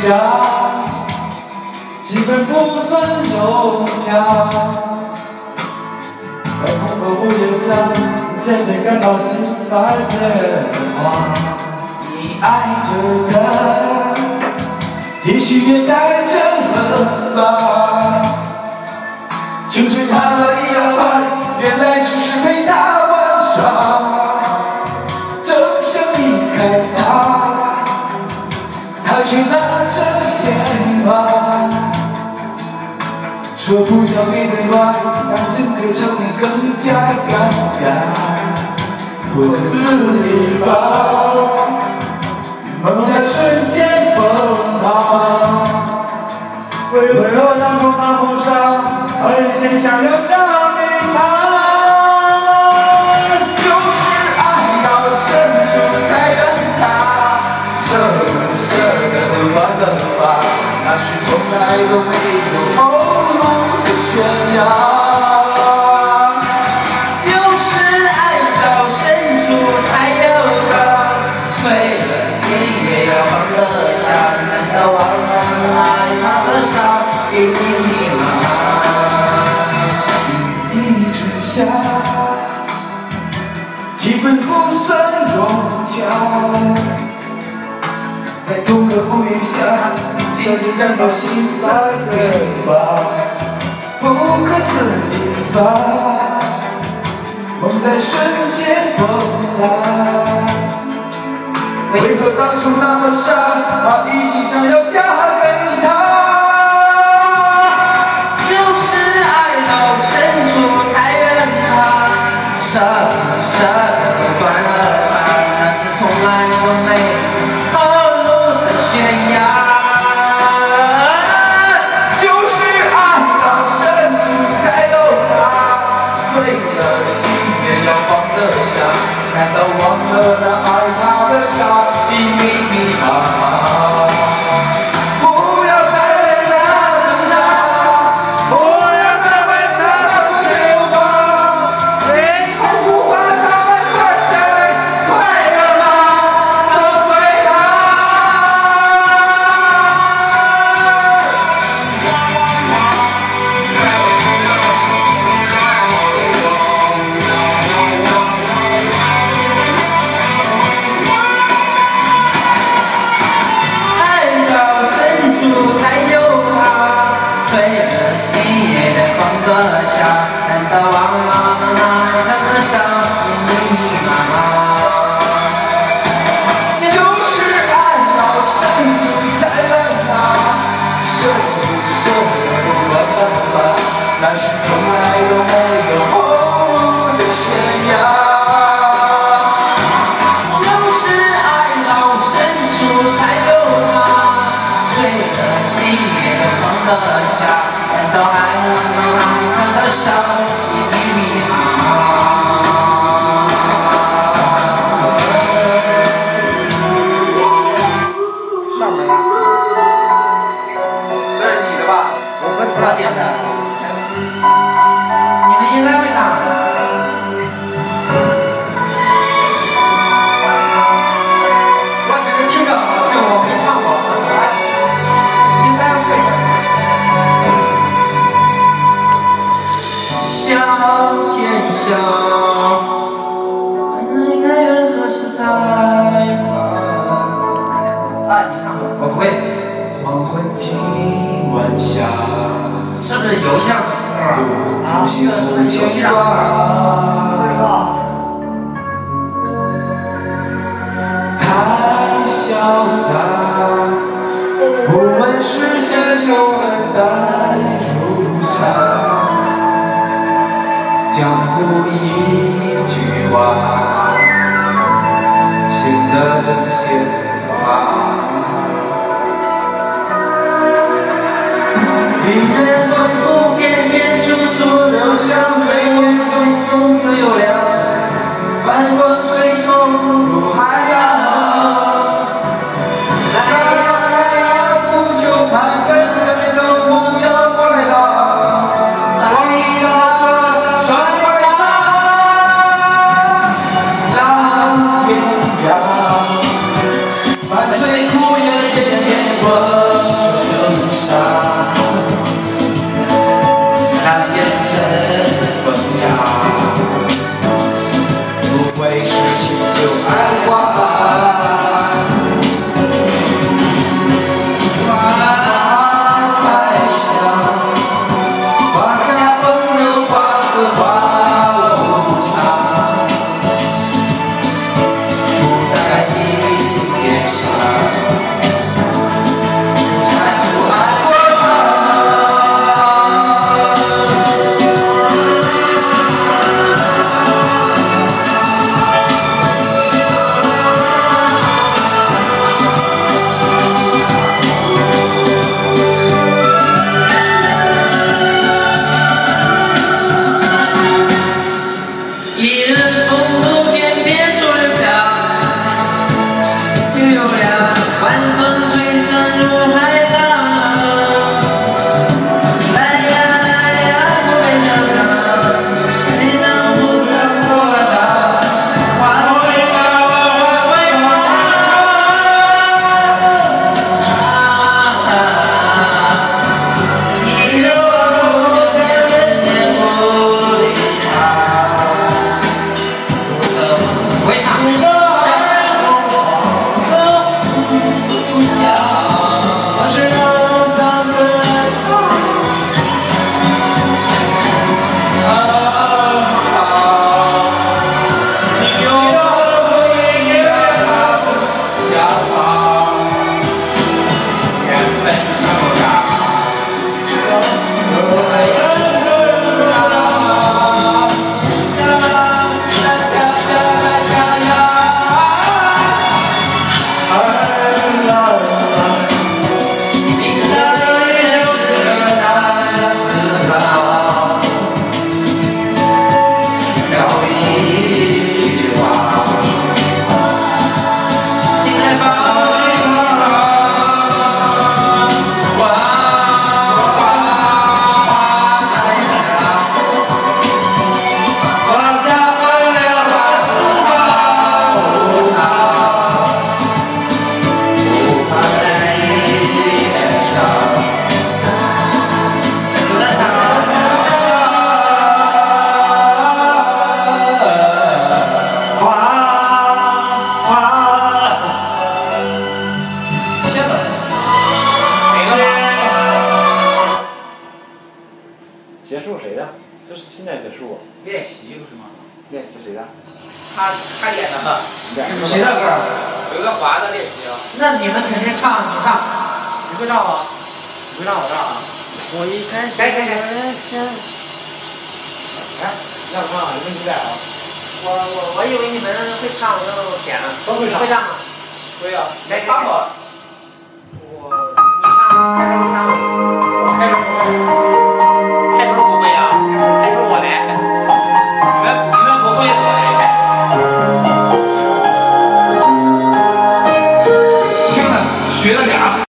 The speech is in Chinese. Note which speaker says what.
Speaker 1: 下，积分不算融洽。在同个屋檐下，渐渐感到心在变化。你爱着的，也许也带着恨吧。就是他了。说不着你的坏让整个场面更加尴尬不可思议吧梦在瞬间崩塌为何那么那么傻而一心想要嫁给他就是爱到深处才怨他舍不舍得都断了吧那是从来都没
Speaker 2: 放得下难道忘了爱那个伤已密密
Speaker 1: 雨一直下气氛不算融洽在同个屋檐下渐渐感到心在变化不可思议吧梦在瞬间崩塌为何当初那么傻，把一心想要嫁给
Speaker 2: 你？tá lá 黄昏今晚下，是不是游戏的
Speaker 1: 啊？游戏的游戏啊。太潇洒，不问世间茶，江湖一句话。练习不是吗？练习谁的？他
Speaker 2: 他演的
Speaker 1: 哈。谁的
Speaker 2: 歌？刘德华的
Speaker 3: 练习啊。那你
Speaker 2: 们肯定唱，
Speaker 3: 你唱，
Speaker 2: 你会唱吗？你会唱我唱啊？
Speaker 1: 我一开始开开开。来，要唱，你们不点啊？我我我以为你们会唱，我就点了。都会唱。会唱吗？会
Speaker 2: 啊。来唱我。